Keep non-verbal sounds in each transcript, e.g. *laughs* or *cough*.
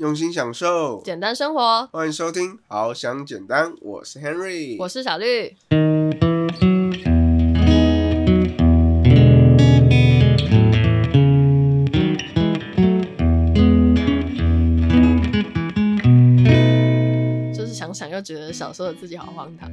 用心享受，简单生活。欢迎收听《好想简单》，我是 Henry，我是小绿。就是想想又觉得小时候的自己好荒唐，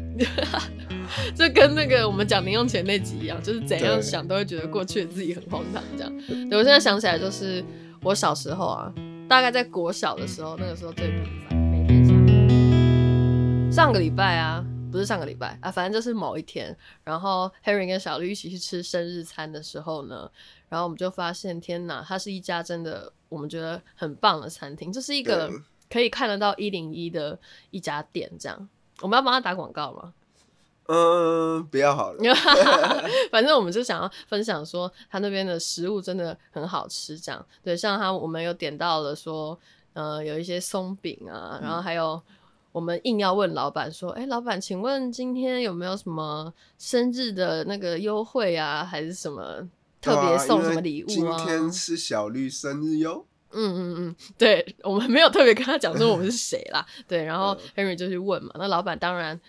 *laughs* 就跟那个我们讲零用钱那集一样，就是怎样对想都会觉得过去的自己很荒唐。这样，对我现在想起来，就是我小时候啊，大概在国小的时候，那个时候最频繁，每天下午。上个礼拜啊，不是上个礼拜啊，反正就是某一天，然后 Harry 跟小绿一起去吃生日餐的时候呢，然后我们就发现，天哪，它是一家真的我们觉得很棒的餐厅，这是一个可以看得到一零一的一家店，这样。我们要帮他打广告吗？嗯，不要好了，*laughs* *laughs* 反正我们就想要分享说，他那边的食物真的很好吃，这样对。像他我们有点到了说，呃，有一些松饼啊，然后还有我们硬要问老板说，哎、老板，请问今天有没有什么生日的那个优惠啊，还是什么特别送什么礼物啊？今天是小绿生日哟。嗯嗯嗯，对，我们没有特别跟他讲说我们是谁啦，对，然后 Henry 就去问嘛，那老板当然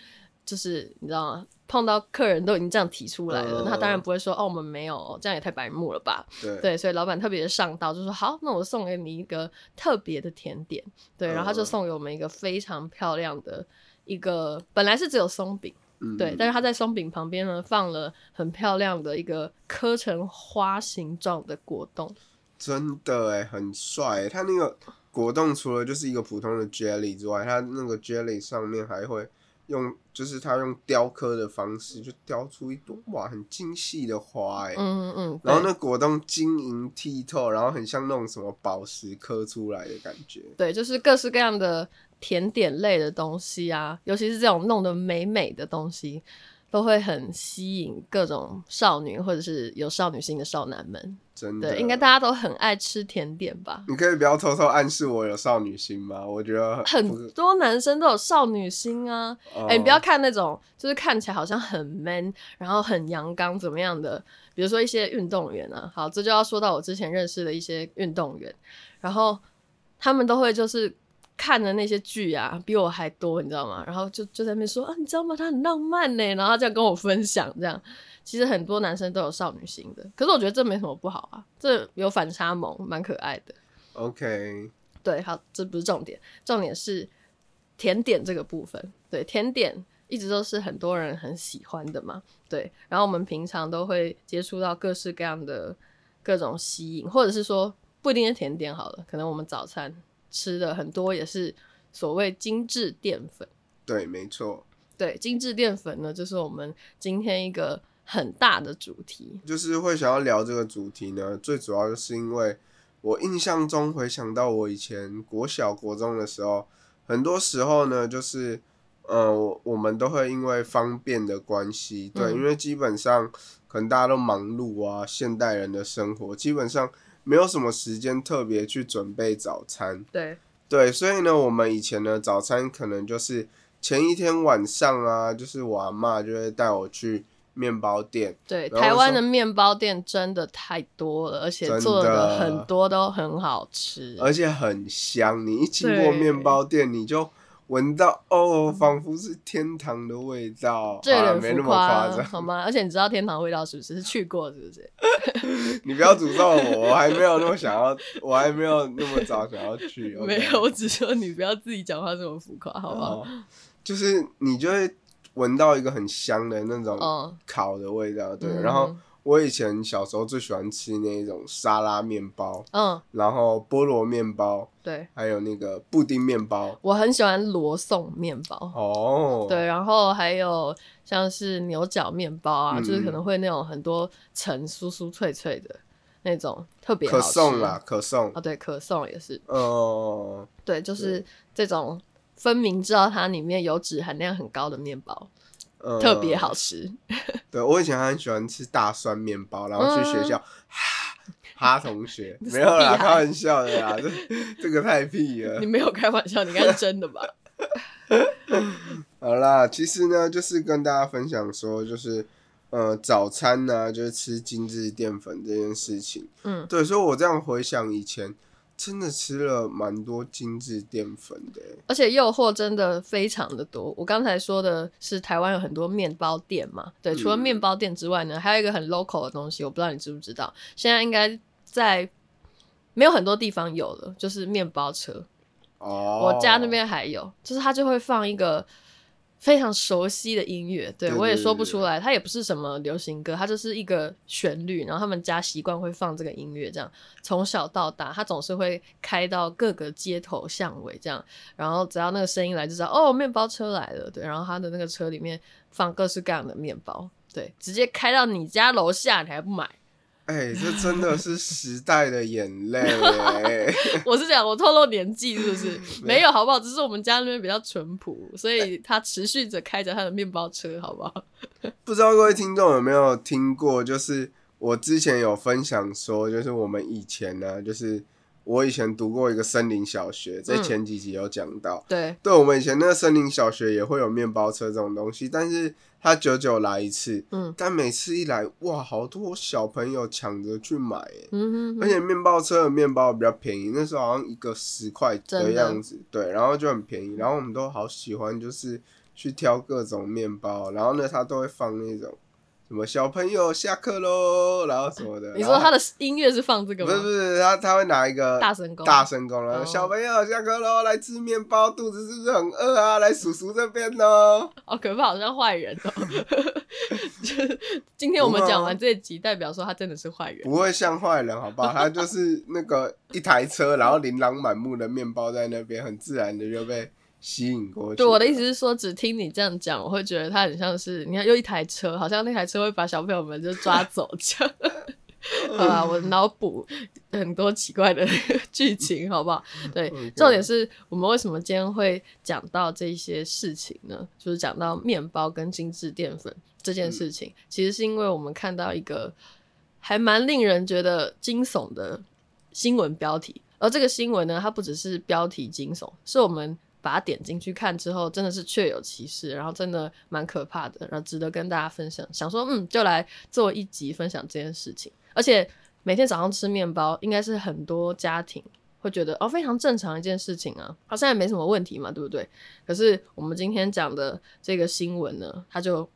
就是你知道吗？碰到客人都已经这样提出来了，他当然不会说哦我们没有，这样也太白目了吧？对对，所以老板特别上道，就说好，那我送给你一个特别的甜点，对，然后他就嗯送给我们一个非常漂亮的一个，本来是只有松饼。嗯对，但是他在松饼旁边呢放了很漂亮的一个刻成花形状的果冻，真的哎，很帅欸。它那个果冻除了就是一个普通的 jelly 之外，它那个 jelly 上面还会用，就是他用雕刻的方式，就雕出一朵哇很精细的花哎。嗯嗯嗯，然后那果冻晶莹剔透，然后很像那种什么宝石刻出来的感觉。对，就是各式各样的甜点类的东西啊，尤其是这种弄得美美的东西，都会很吸引各种少女或者是有少女心的少男们。真的，对，应该大家都很爱吃甜点吧？你可以不要偷偷暗示我有少女心吗？我觉得不很多男生都有少女心啊！哦哎、你不要看那种就是看起来好像很 man，然后很阳刚怎么样的，比如说一些运动员啊。好，这就要说到我之前认识的一些运动员，然后他们都会就是看的那些剧啊，比我还多，你知道吗？然后就就在那边说啊，你知道吗？他很浪漫呢，然后他这样跟我分享这样。其实很多男生都有少女心的，可是我觉得这没什么不好啊，这有反差萌，蛮可爱的。OK，对，好，这不是重点，重点是甜点这个部分。对，甜点一直都是很多人很喜欢的嘛。对，然后我们平常都会接触到各式各样的各种吸引，或者是说不一定是甜点好了，可能我们早餐吃的很多也是所谓精致淀粉。对，没错，对，精致淀粉呢，就是我们今天一个很大的主题。就是会想要聊这个主题呢，最主要就是因为我印象中回想到我以前国小国中的时候，很多时候呢，就是呃，我我们都会因为方便的关系，对，嗯因为基本上可能大家都忙碌啊，现代人的生活基本上没有什么时间特别去准备早餐，对，对，所以呢，我们以前的早餐可能就是前一天晚上啊，就是我阿妈就会带我去面包店。对，台湾的面包店真的太多了，而且真做的的很多都很好吃。而且很香。你一经过对面包店，你就闻到哦，仿佛是天堂的味道。这有好啦没那么点浮夸夸张，好吗？而且你知道天堂味道是不是？是去过是不是？*laughs* 你不要诅咒我，我还没有那么想要，我还没有那么早想要去。*laughs* 没有，我只说你不要自己讲话这么浮夸，好不好？哦，就是你就会闻到一个很香的那种嗯烤的味道，对。嗯然后我以前小时候最喜欢吃那种沙拉面包，嗯，然后菠萝面包，对，还有那个布丁面包。我很喜欢罗宋面包。哦，对，然后还有像是牛角面包啊，嗯就是可能会那种很多层酥酥脆脆的那种，特别可颂啦，可颂啊，。对，可颂也是，哦，对，就是这种分明知道它里面油脂含量很高的面包，呃特别好吃。*laughs* 对我以前还很喜欢吃大蒜面包，然后去学校，*laughs* 哈哈同学 *laughs* 没有啦，开玩笑的啦，这这个太屁了你。没有开玩笑，你应该是真的吧？好啦，其实呢，就是跟大家分享说，就是呃，早餐呢、就是吃精致淀粉这件事情。嗯对，所以我这样回想以前真的吃了蛮多精致淀粉的欸。而且诱惑真的非常的多。我刚才说的是台湾有很多面包店嘛，对，除了嗯面包店之外呢，还有一个很 local 的东西，我不知道你知不知道，现在应该在没有很多地方有了，就是面包车。哦，我家那边还有，就是它就会放一个非常熟悉的音乐，对对我也说不出来，它也不是什么流行歌，它就是一个旋律，然后他们家习惯会放这个音乐，这样从小到大，它总是会开到各个街头巷尾这样，然后只要那个声音来就知道哦，面包车来了，对，然后他的那个车里面放各式各样的面包，对，直接开到你家楼下，你还不买？哎、这真的是时代的眼泪哎。*laughs* 我是讲我透露年纪是不是？*laughs* 没有好不好？只是我们家那边比较淳朴，所以他持续着开着他的面包车，好不好？*laughs* 不知道各位听众有没有听过？就是我之前有分享说，就是我们以前呢，就是我以前读过一个森林小学，在嗯前几集有讲到。对，对，我们以前那个森林小学也会有面包车这种东西，但是它久久来一次，嗯。但每次一来，哇，好多小朋友抢着去买，哎嗯哼哼，而且面包车的面包比较便宜，那时候好像一个十块的样子，对，然后就很便宜，然后我们都好喜欢，就是去挑各种面包，然后呢，他都会放那种什么小朋友下课喽，然后什么的。*laughs* 你说他的音乐是放这个吗不是不？是他他会拿一个大声公大声公，然后哦小朋友下课喽，来吃面包，肚子是不是很饿啊？来叔叔这边 *laughs* 哦。好可怕，好像坏人哦。*laughs* 就是今天我们讲完这一集，代表说他真的是坏人。不会像坏人，好不好？他就是那个一台车，然后琳琅满目的面包在那边，很自然的就被吸引过去。对，我的意思是说，只听你这样讲，我会觉得它很像是，你看，又一台车，好像那台车会把小朋友们就抓走这样。*laughs* 好吧，我脑补很多奇怪的 *laughs* 剧情，好不好？对重点是我们为什么今天会讲到这些事情呢？就是讲到面包跟精致淀粉这件事情，其实是因为我们看到一个还蛮令人觉得惊悚的新闻标题，而这个新闻呢，它不只是标题惊悚，是我们把它点进去看之后，真的是确有其事，然后真的蛮可怕的，然后值得跟大家分享。想说，嗯，就来做一集分享这件事情。而且每天早上吃面包，应该是很多家庭会觉得哦非常正常一件事情啊，好像也没什么问题嘛，对不对？可是我们今天讲的这个新闻呢，它就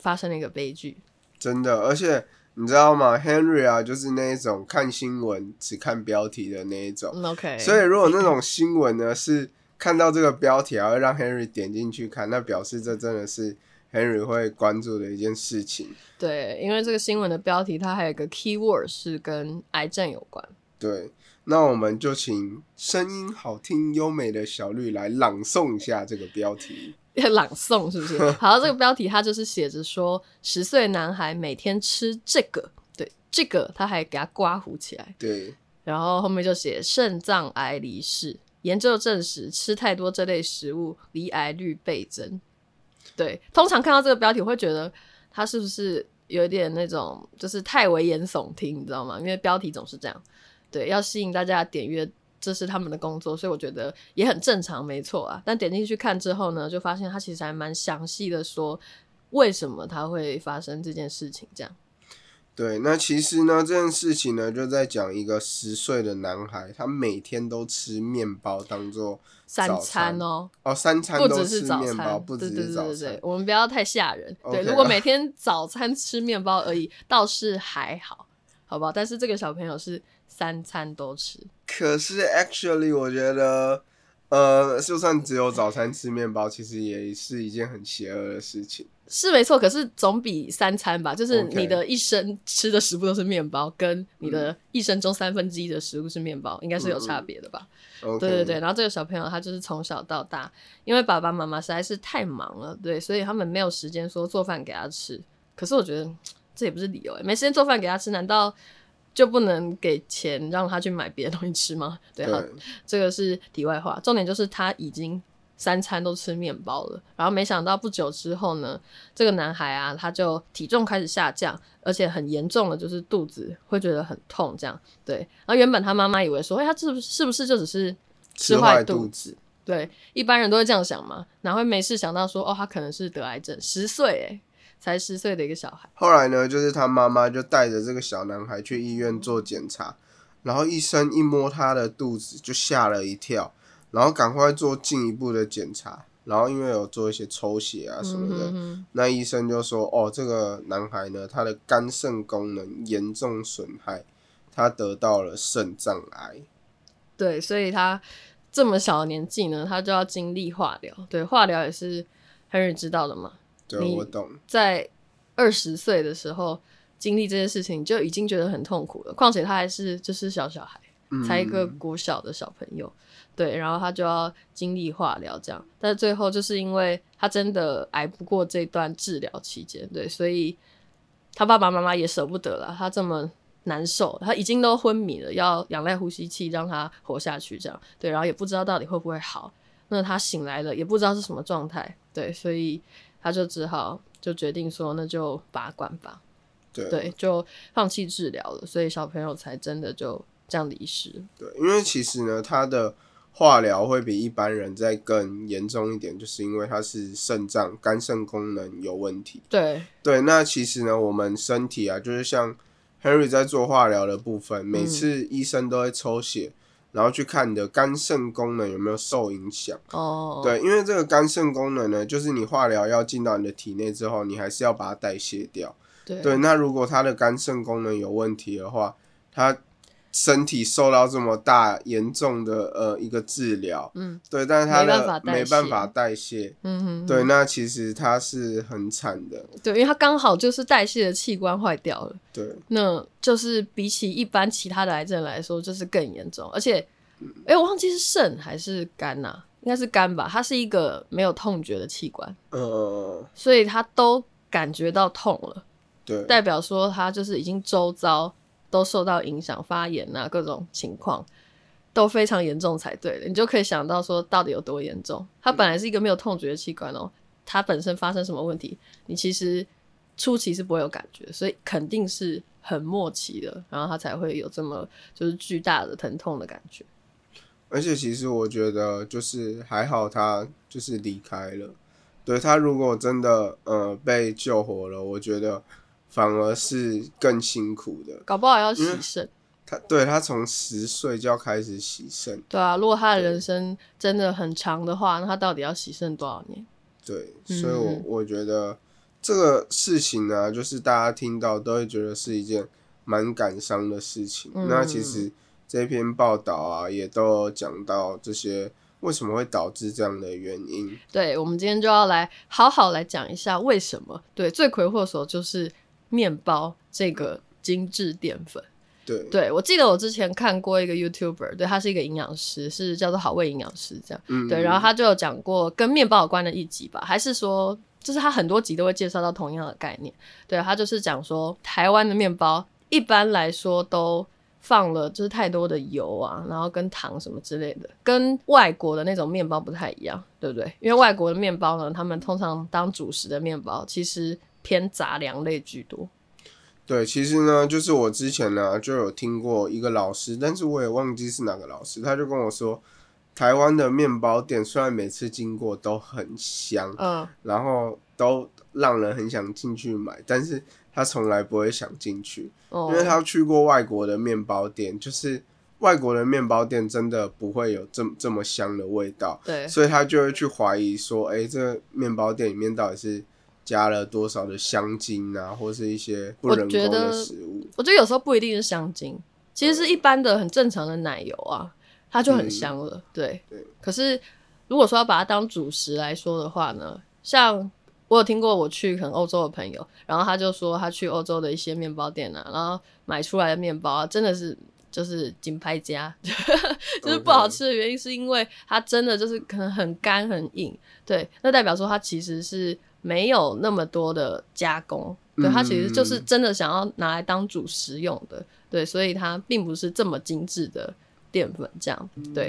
发生了一个悲剧。真的，而且你知道吗？Henry 啊，就是那一种看新闻只看标题的那一种。嗯，OK，所以如果那种新闻呢是看到这个标题然后让 Henry 点进去看，那表示这真的是 Henry 会关注的一件事情。对，因为这个新闻的标题它还有一个 keyword 是跟癌症有关。对，那我们就请声音好听优美的小绿来朗诵一下这个标题。*laughs* 朗诵是不是？*laughs* 好，这个标题它就是写着说，十岁男孩每天吃这个，对，这个他还给他刮胡起来，对，然后后面就写肾脏癌离世，研究证实吃太多这类食物，离癌率倍增。对，通常看到这个标题，我会觉得他是不是有点那种就是太危言耸听，你知道吗？因为标题总是这样，对，要吸引大家点阅，这是他们的工作，所以我觉得也很正常，没错啊。但点进去看之后呢，就发现他其实还蛮详细的说为什么它会发生这件事情，这样。对，那其实呢，这件事情呢，就在讲一个十岁的男孩，他每天都吃面包当做三早餐哦，哦，三餐不都只是早吃面包，餐，不只是早对对对餐，。我们不要太吓人。对如果每天早餐吃面包而已，倒是还好，好不好？但是这个小朋友是三餐都吃，可是 actually，我觉得，呃，就算只有早餐吃面包，其实也是一件很邪恶的事情。是没错。可是总比三餐吧，就是你的一生吃的食物都是面包，跟你的一生中三分之一的食物是面包，应该是有差别的吧对对对，然后这个小朋友他就是从小到大，因为爸爸妈妈实在是太忙了，对，所以他们没有时间说做饭给他吃。可是我觉得这也不是理由欸，没时间做饭给他吃，难道就不能给钱让他去买别的东西吃吗？对，好，这个是题外话，重点就是他已经三餐都吃面包了，然后没想到不久之后呢，这个男孩啊，他就体重开始下降，而且很严重的就是肚子会觉得很痛，这样对。然后原本他妈妈以为说，哎、他是不是是不是就只是吃坏肚子？对，一般人都会这样想嘛，哪会没事想到说，哦，他可能是得癌症，十岁哎，才十岁的一个小孩，后来呢，就是他妈妈就带着这个小男孩去医院做检查，然后医生一摸他的肚子就吓了一跳，然后赶快做进一步的检查，然后因为有做一些抽血啊什么的，嗯哼那医生就说，哦，这个男孩呢，他的肝肾功能严重损害，他得到了肾脏癌。对，所以他这么小的年纪呢，他就要经历化疗。对，化疗也是 Henry 知道的嘛，对，你我懂。在二十岁的时候经历这件事情，就已经觉得很痛苦了。况且他还是就是小小孩，才一个国小的小朋友，对，然后他就要经历化疗这样，但是最后就是因为他真的挨不过这段治疗期间，对，所以他爸爸妈妈也舍不得了，他这么难受，他已经都昏迷了，要仰赖呼吸器让他活下去，这样对，然后也不知道到底会不会好。那他醒来了，也不知道是什么状态，对，所以他就只好就决定说，那就拔管吧，对对，就放弃治疗了，所以小朋友才真的就这样离世。对，因为其实呢，他的化疗会比一般人再更严重一点，就是因为他是肾脏、肝肾功能有问题。对，对，那其实呢，我们身体啊，就是像 Henry 在做化疗的部分，每次医生都会抽血，然后去看你的肝肾功能有没有受影响。哦，对，因为这个肝肾功能呢，就是你化疗要进到你的体内之后，你还是要把它代谢掉。对对，那如果他的肝肾功能有问题的话，他身体受到这么大严重的呃一个治疗，嗯，对，但是他没办法的没办法代谢，嗯哼，对，那其实他是很惨的，对，因为他刚好就是代谢的器官坏掉了，对，那就是比起一般其他的癌症来说，就是更严重。而且，哎、我忘记是肾还是肝呐、应该是肝吧。它是一个没有痛觉的器官，呃，所以他都感觉到痛了，对，代表说他就是已经周遭都受到影响，发炎啊，各种情况都非常严重才对的。你就可以想到说到底有多严重。它本来是一个没有痛觉的器官哦，它本身发生什么问题，你其实初期是不会有感觉，所以肯定是很末期的，然后它才会有这么就是巨大的疼痛的感觉。而且其实我觉得就是还好他就是离开了，对他如果真的呃被救活了，我觉得反而是更辛苦的。搞不好要洗肾，他对他从十岁就要开始洗肾，对啊，如果他的人生真的很长的话，那他到底要洗肾多少年？对，所以我嗯我觉得这个事情呢、就是大家听到都会觉得是一件蛮感伤的事情。嗯那其实这篇报道啊，也都有讲到这些为什么会导致这样的原因。对，我们今天就要来好好来讲一下为什么。对，罪魁祸首就是面包这个精致淀粉。对，对我记得我之前看过一个 YouTuber，对他是一个营养师，是叫做好味营养师这样。嗯，对，然后他就有讲过跟面包有关的一集吧，还是说，就是他很多集都会介绍到同样的概念。对，他就是讲说，台湾的面包一般来说都放了就是太多的油啊，然后跟糖什么之类的，跟外国的那种面包不太一样，对不对？因为外国的面包呢，他们通常当主食的面包其实偏杂粮类居多。对，其实呢，就是我之前呢就有听过一个老师，但是我也忘记是哪个老师，他就跟我说，台湾的面包店虽然每次经过都很香，嗯，然后都让人很想进去买，但是他从来不会想进去，哦因为他去过外国的面包店，就是外国的面包店真的不会有这么这么香的味道，对所以他就会去怀疑说，哎，这面包店里面到底是加了多少的香精啊，或是一些不我人工的食物。我觉得有时候不一定是香精，其实是一般的很正常的奶油啊，它就很香了。对，对可是如果说要把它当主食来说的话呢，像我有听过我去可能欧洲的朋友，然后他就说他去欧洲的一些面包店啊，然后买出来的面包啊，真的是。就是金牌家，*laughs* 就是不好吃的原因是因为它真的就是可能很干很硬，对，那代表说它其实是没有那么多的加工，对，它其实就是真的想要拿来当主食用的，对，所以它并不是这么精致的淀粉，这样，对，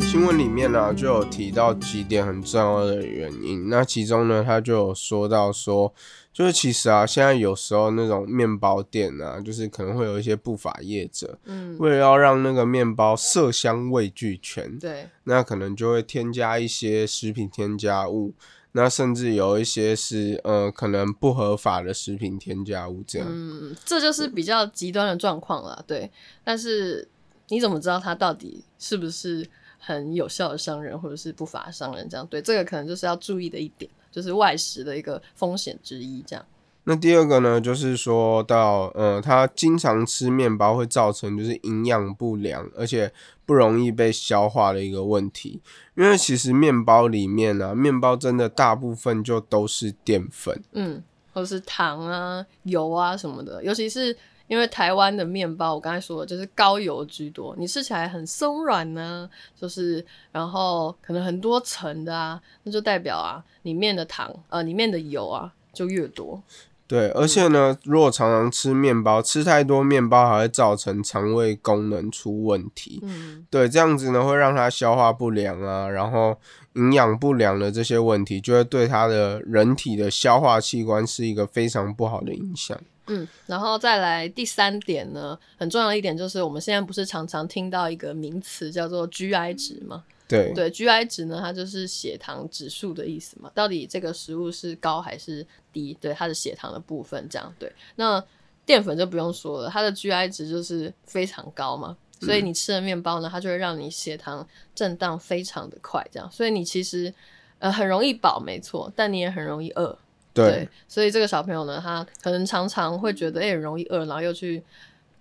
新闻里面呢、就有提到几点很重要的原因，那其中呢，他就有说到说，就是其实啊，现在有时候那种面包店啊，就是可能会有一些不法业者，嗯，为了要让那个面包色香味俱全，对，那可能就会添加一些食品添加物，那甚至有一些是呃可能不合法的食品添加物这样。嗯，这就是比较极端的状况了，对。但是你怎么知道他到底是不是很有效的商人，或者是不法商人？这样对，这个可能就是要注意的一点，就是外食的一个风险之一。这样，那第二个呢，就是说到呃，他经常吃面包会造成就是营养不良，而且不容易被消化的一个问题。因为其实面包里面呢、面包真的大部分就都是淀粉。嗯，或者是糖啊、油啊什么的，尤其是因为台湾的面包，我刚才说的就是高油居多，你吃起来很松软呢，就是然后可能很多层的啊，那就代表啊里面的糖呃里面的油啊就越多。对，而且呢，如果常常吃面包，吃太多面包还会造成肠胃功能出问题。嗯，对，这样子呢会让它消化不良啊，然后营养不良的这些问题，就会对它的人体的消化器官是一个非常不好的影响。嗯，然后再来第三点呢，很重要的一点就是我们现在不是常常听到一个名词叫做 GI 值吗？对，对，GI 值呢，它就是血糖指数的意思嘛。到底这个食物是高还是低？对，它的血糖的部分这样。对，那淀粉就不用说了，它的 GI 值就是非常高嘛。所以你吃的面包呢，它就会让你血糖震荡非常的快，这样。所以你其实呃很容易饱，没错，但你也很容易饿。对，所以这个小朋友呢，他可能常常会觉得哎、很容易饿，然后又去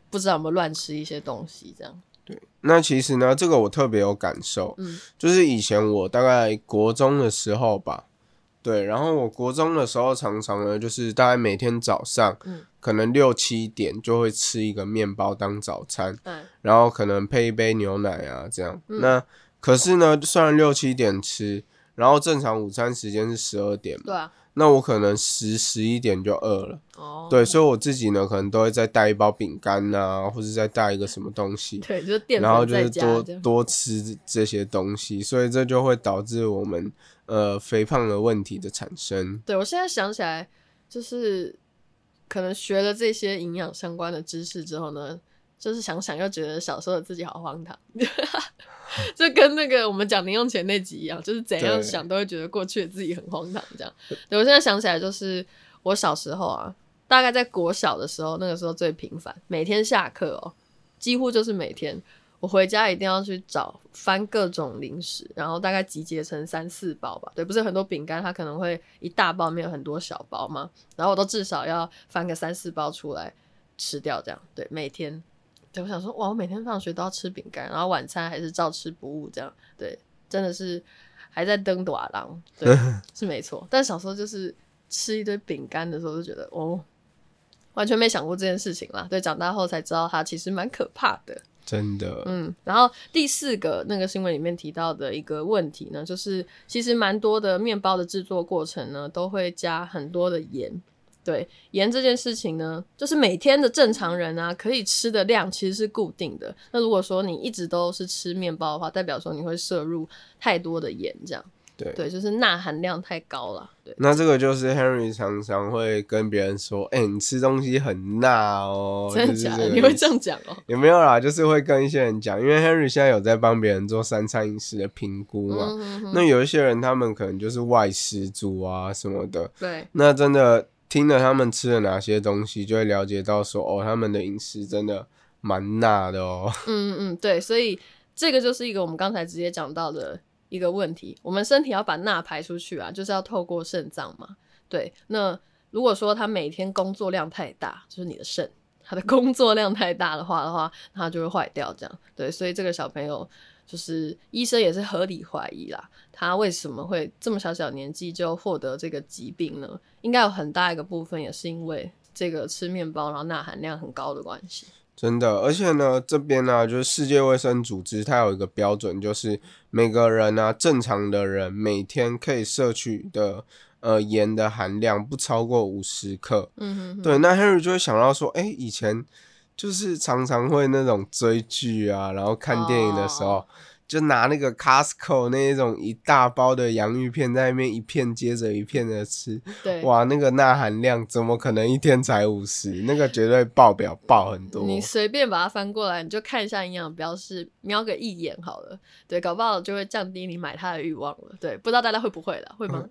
不知道有没有乱吃一些东西，这样。对那其实呢，这个我特别有感受，嗯就是以前我大概国中的时候吧，对，然后我国中的时候常常呢，就是大概每天早上，嗯可能六七点就会吃一个面包当早餐，嗯然后可能配一杯牛奶啊，这样。嗯那可是呢，虽然六七点吃，然后正常午餐时间是十二点嘛，对啊。那我可能十十一点就饿了，哦。对，所以我自己呢，可能都会再带一包饼干呐，或者再带一个什么东西，对，就是淀然后就是多。多吃这些东西，所以这就会导致我们呃肥胖的问题的产生。对我现在想起来，就是可能学了这些营养相关的知识之后呢，就是想想又觉得小时候的自己好荒唐，就 *laughs* 跟那个我们讲零用钱那集一样，就是怎样想都会觉得过去的自己很荒唐这样。对我现在想起来，就是我小时候啊，大概在国小的时候，那个时候最频繁，每天下课哦，几乎就是每天。我回家一定要去找翻各种零食，然后大概集结成三四包吧。对，不是很多饼干，它可能会一大包里面有很多小包嘛，然后我都至少要翻个三四包出来吃掉，这样对，每天。对，我想说，哇，我每天放学都要吃饼干，然后晚餐还是照吃不误，这样对，真的是还在登短廊，对，*laughs* 是没错。但小时候就是吃一堆饼干的时候，就觉得哦，完全没想过这件事情啦。对，长大后才知道它其实蛮可怕的。真的，嗯，然后第四个那个新闻里面提到的一个问题呢，就是其实蛮多的面包的制作过程呢，都会加很多的盐。对盐这件事情呢，就是每天的正常人啊可以吃的量其实是固定的。那如果说你一直都是吃面包的话，代表说你会摄入太多的盐，这样对。对，就是钠含量太高了。对，那这个就是 Henry 常常会跟别人说：“哎、你吃东西很钠哦。”真的假的？你会这样讲哦？有没有啦？就是会跟一些人讲，因为 Henry 现在有在帮别人做三餐饮食的评估嘛。嗯哼那有一些人，他们可能就是外食族啊什么的，对，那真的听了他们吃了哪些东西，就会了解到说，哦，他们的饮食真的蛮钠的哦。嗯嗯嗯，对，所以这个就是一个我们刚才直接讲到的一个问题。我们身体要把钠排出去啊，就是要透过肾脏嘛。对，那如果说他每天工作量太大，就是你的肾，他的工作量太大的话的话，他就会坏掉。这样，对，所以这个小朋友就是医生也是合理怀疑啦，他为什么会这么小小年纪就获得这个疾病呢？应该有很大一个部分也是因为这个吃面包然后钠含量很高的关系。真的，而且呢，这边呢、就是世界卫生组织，它有一个标准，就是每个人呢、正常的人每天可以摄取的呃盐的含量不超过五十克。嗯哼哼，对，那 Henry 就会想到说，哎、以前就是常常会那种追剧啊，然后看电影的时候，哦就拿那个 Costco 那一种一大包的洋芋片在那边一片接着一片的吃，对，哇，那个钠含量怎么可能一天才五十？那个绝对爆表爆很多。你随便把它翻过来，你就看一下营养标示，瞄个一眼好了。对，搞不好就会降低你买它的欲望了。对，不知道大家会不会了，会吗？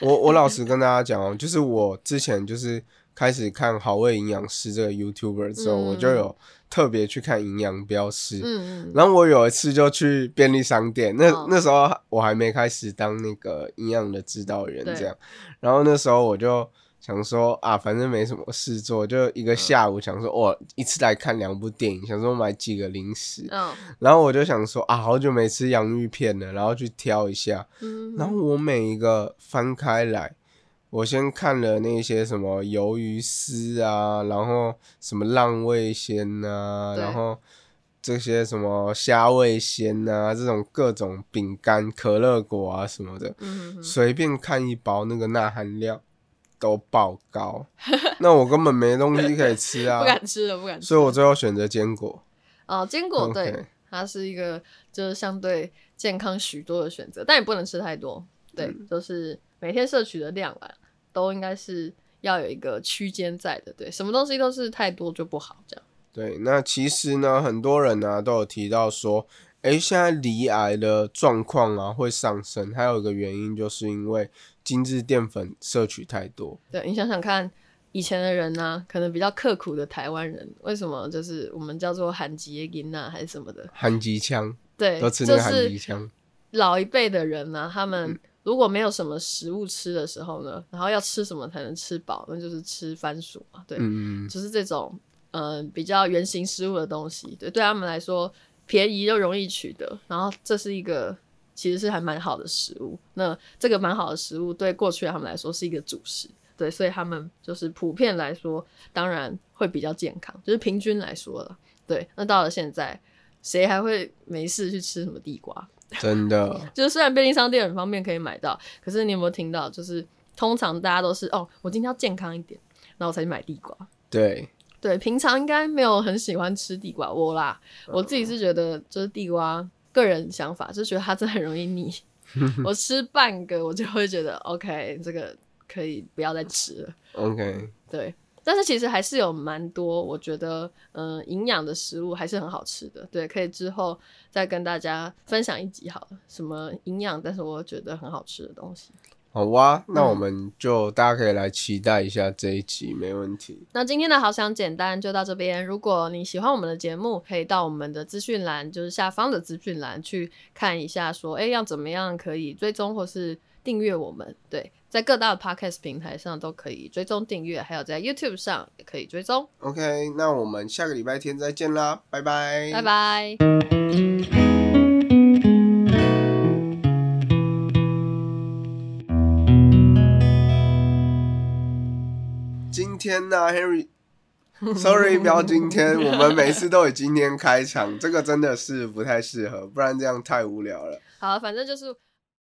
我我老实跟大家讲哦，就是我之前就是开始看好味营养师这个 YouTuber 之后，我就有。特别去看营养标识，嗯嗯，然后我有一次就去便利商店，那那时候我还没开始当那个营养的指导员，这样，然后那时候我就想说啊，反正没什么事做，就一个下午想说，我一次来看两部电影，想说买几个零食，嗯，然后我就想说啊，好久没吃洋芋片了，然后去挑一下，嗯，然后我每一个翻开来。我先看了那些什么鱿鱼丝啊，然后什么浪味仙呐，然后这些什么虾味仙呐，这种各种饼干、可乐果啊什么的，随便看一包，那个钠含量都爆高，那我根本没东西可以吃啊，*laughs* 不敢吃了，不敢吃。所以我最后选择坚果。哦，坚果对，它是一个就是相对健康许多的选择，但也不能吃太多，对，就是每天摄取的量啊。都应该是要有一个区间在的，对，什么东西都是太多就不好，这样。对，那其实呢，很多人呢都有提到说，哎，现在离癌的状况啊会上升，还有一个原因就是因为精致淀粉摄取太多。对你想想看，以前的人呢，可能比较刻苦的台湾人，为什么就是我们叫做韩吉音呐，还是什么的？韩吉枪，对，都吃那个韩吉枪。老一辈的人呢，他们。如果没有什么食物吃的时候呢，然后要吃什么才能吃饱？那就是吃番薯嘛，对，就是这种嗯比较原形食物的东西，对，对他们来说便宜又容易取得，然后这是一个其实是还蛮好的食物。那这个蛮好的食物对过去他们来说是一个主食，对，所以他们就是普遍来说当然会比较健康，就是平均来说了，对。那到了现在，谁还会没事去吃什么地瓜？真的，就是虽然便利商店很方便可以买到，可是你有没有听到？就是通常大家都是哦，我今天要健康一点，然后我才去买地瓜。对对，平常应该没有很喜欢吃地瓜我啦。我自己是觉得，就是地瓜，个人想法就觉得它真的很容易腻。*laughs* 我吃半个，我就会觉得 OK，这个可以不要再吃了。*laughs* OK，对。但是其实还是有蛮多，我觉得嗯，营养的食物还是很好吃的。对，可以之后再跟大家分享一集好了，什么营养，但是我觉得很好吃的东西。好哇，那我们就大家可以来期待一下这一集，没问题。那今天的好想简单就到这边。如果你喜欢我们的节目，可以到我们的资讯栏，就是下方的资讯栏去看一下，说哎要怎么样可以追踪或是订阅我们。对。在各大 podcast 平台上都可以追踪订阅，还有在 YouTube 上也可以追踪。OK，那我们下个礼拜天再见啦，拜拜，拜拜。今天呢，Henry，Sorry，不要今天，我们每次都以今天开场，这个真的是不太适合，不然这样太无聊了。好，反正就是。